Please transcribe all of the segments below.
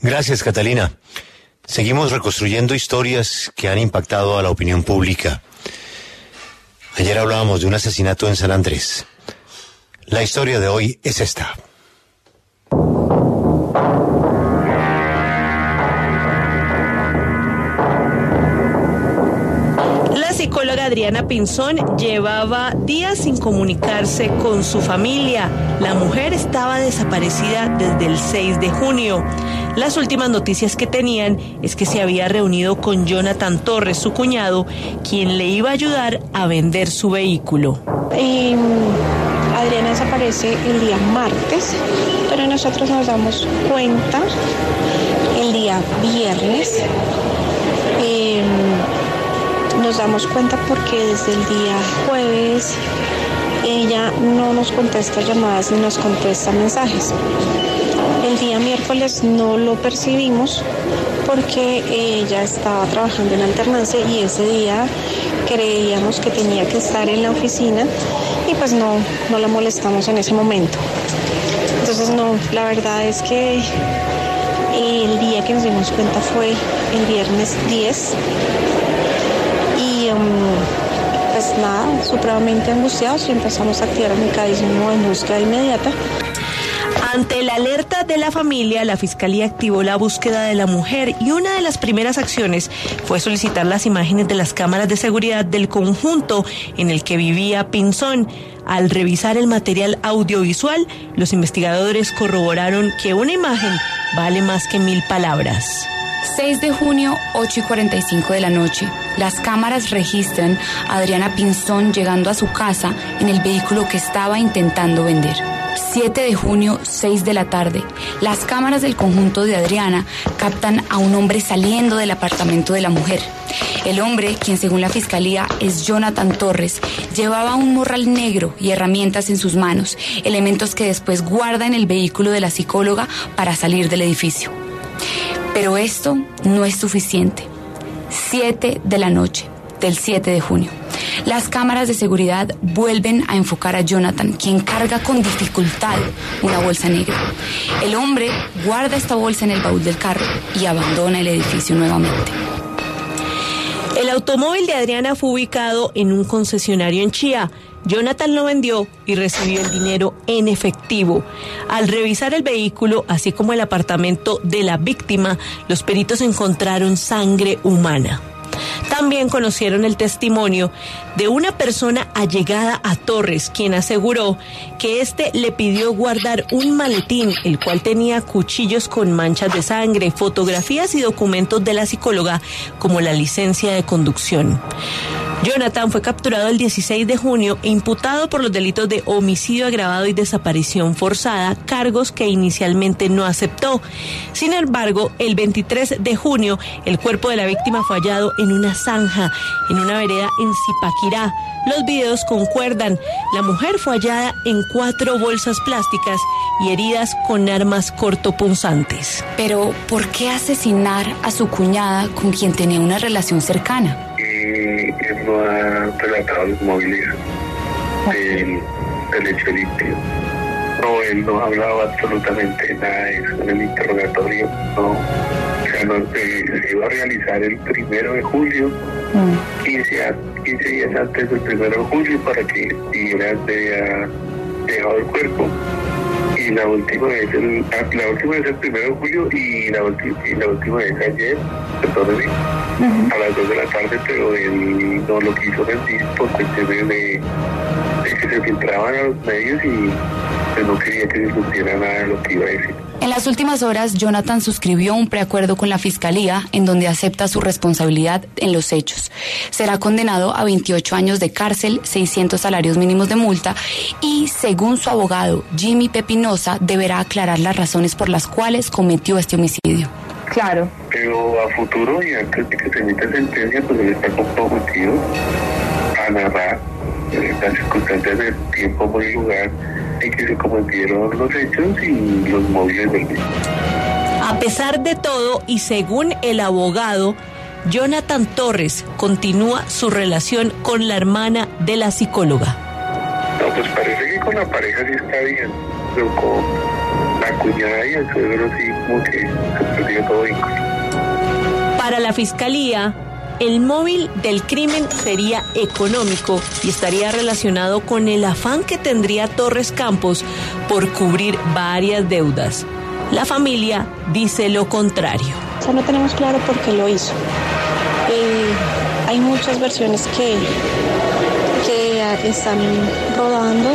Gracias, Catalina. Seguimos reconstruyendo historias que han impactado a la opinión pública. Ayer hablábamos de un asesinato en San Andrés. La historia de hoy es esta. Psicóloga Adriana Pinzón llevaba días sin comunicarse con su familia. La mujer estaba desaparecida desde el 6 de junio. Las últimas noticias que tenían es que se había reunido con Jonathan Torres, su cuñado, quien le iba a ayudar a vender su vehículo. Em, Adriana desaparece el día martes, pero nosotros nos damos cuenta el día viernes. Eh, nos damos cuenta porque desde el día jueves ella no nos contesta llamadas ni nos contesta mensajes. El día miércoles no lo percibimos porque ella estaba trabajando en alternancia y ese día creíamos que tenía que estar en la oficina y pues no, no la molestamos en ese momento. Entonces no, la verdad es que el día que nos dimos cuenta fue el viernes 10 pues nada, supremamente angustiados y empezamos a activar el mecanismo de búsqueda inmediata. Ante la alerta de la familia, la Fiscalía activó la búsqueda de la mujer y una de las primeras acciones fue solicitar las imágenes de las cámaras de seguridad del conjunto en el que vivía Pinzón. Al revisar el material audiovisual, los investigadores corroboraron que una imagen vale más que mil palabras. 6 de junio, 8 y 45 de la noche. Las cámaras registran a Adriana Pinzón llegando a su casa en el vehículo que estaba intentando vender. 7 de junio, 6 de la tarde. Las cámaras del conjunto de Adriana captan a un hombre saliendo del apartamento de la mujer. El hombre, quien según la fiscalía es Jonathan Torres, llevaba un morral negro y herramientas en sus manos, elementos que después guarda en el vehículo de la psicóloga para salir del edificio. Pero esto no es suficiente. 7 de la noche del 7 de junio. Las cámaras de seguridad vuelven a enfocar a Jonathan, quien carga con dificultad una bolsa negra. El hombre guarda esta bolsa en el baúl del carro y abandona el edificio nuevamente. El automóvil de Adriana fue ubicado en un concesionario en Chía. Jonathan lo vendió y recibió el dinero en efectivo. Al revisar el vehículo, así como el apartamento de la víctima, los peritos encontraron sangre humana. También conocieron el testimonio de una persona allegada a Torres, quien aseguró que éste le pidió guardar un maletín, el cual tenía cuchillos con manchas de sangre, fotografías y documentos de la psicóloga, como la licencia de conducción. Jonathan fue capturado el 16 de junio e imputado por los delitos de homicidio agravado y desaparición forzada, cargos que inicialmente no aceptó. Sin embargo, el 23 de junio, el cuerpo de la víctima fue hallado en una zanja, en una vereda en Zipaquirá. Los videos concuerdan. La mujer fue hallada en cuatro bolsas plásticas y heridas con armas cortopunzantes. Pero, ¿por qué asesinar a su cuñada con quien tenía una relación cercana? Él no ha relatado los móviles del, del hecho limpio. No, él no ha hablado absolutamente nada de eso en el interrogatorio. No. O sea, no, se, iba a realizar el primero de julio, 15, mm. 15 días antes del primero de julio, para que siguiera de dejado el cuerpo y la última vez el, ah, la última vez el primero de julio y la, y la última vez ayer, perdóneme, a las 2 de la tarde, pero él no lo quiso decir por cuestiones de, de que se filtraban a los medios y pues, no quería que nada de lo que iba a decir. En las últimas horas, Jonathan suscribió un preacuerdo con la Fiscalía en donde acepta su responsabilidad en los hechos. Será condenado a 28 años de cárcel, 600 salarios mínimos de multa y, según su abogado, Jimmy Pepinosa, deberá aclarar las razones por las cuales cometió este homicidio. Claro. Pero a futuro y antes de que se emita sentencia, pues él está comprometido a narrar las circunstancias del tiempo, por el lugar en que se cometieron los hechos y los móviles del mismo. A pesar de todo, y según el abogado, Jonathan Torres continúa su relación con la hermana de la psicóloga. No, pues parece que con la pareja sí está bien, pero con la cuñada y el suegro sí, como que se perdió todo vínculo. Para la fiscalía, el móvil del crimen sería económico y estaría relacionado con el afán que tendría Torres Campos por cubrir varias deudas. La familia dice lo contrario. O no tenemos claro por qué lo hizo. Eh, hay muchas versiones que, que están rodando,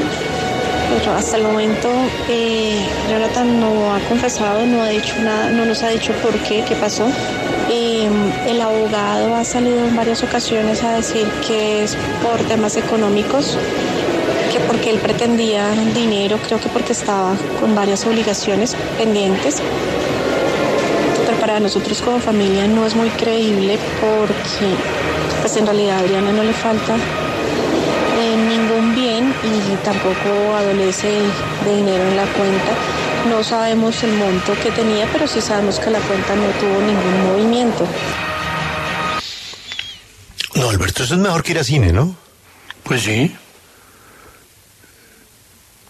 pero hasta el momento eh, Jonathan no ha confesado, no ha dicho nada, no nos ha dicho por qué, qué pasó. Eh, el abogado ha salido en varias ocasiones a decir que es por temas económicos, que porque él pretendía dinero, creo que porque estaba con varias obligaciones pendientes. Pero para nosotros como familia no es muy creíble porque pues en realidad a Adriana no le falta eh, ningún bien y tampoco adolece de dinero en la cuenta. No sabemos el monto que tenía, pero sí sabemos que la cuenta no tuvo ningún movimiento. No, Alberto, eso es mejor que ir a cine, ¿no? Pues sí.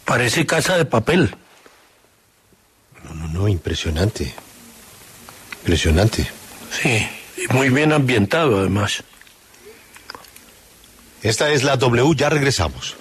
Parece casa de papel. No, no, no, impresionante. Impresionante. Sí, y muy bien ambientado además. Esta es la W, ya regresamos.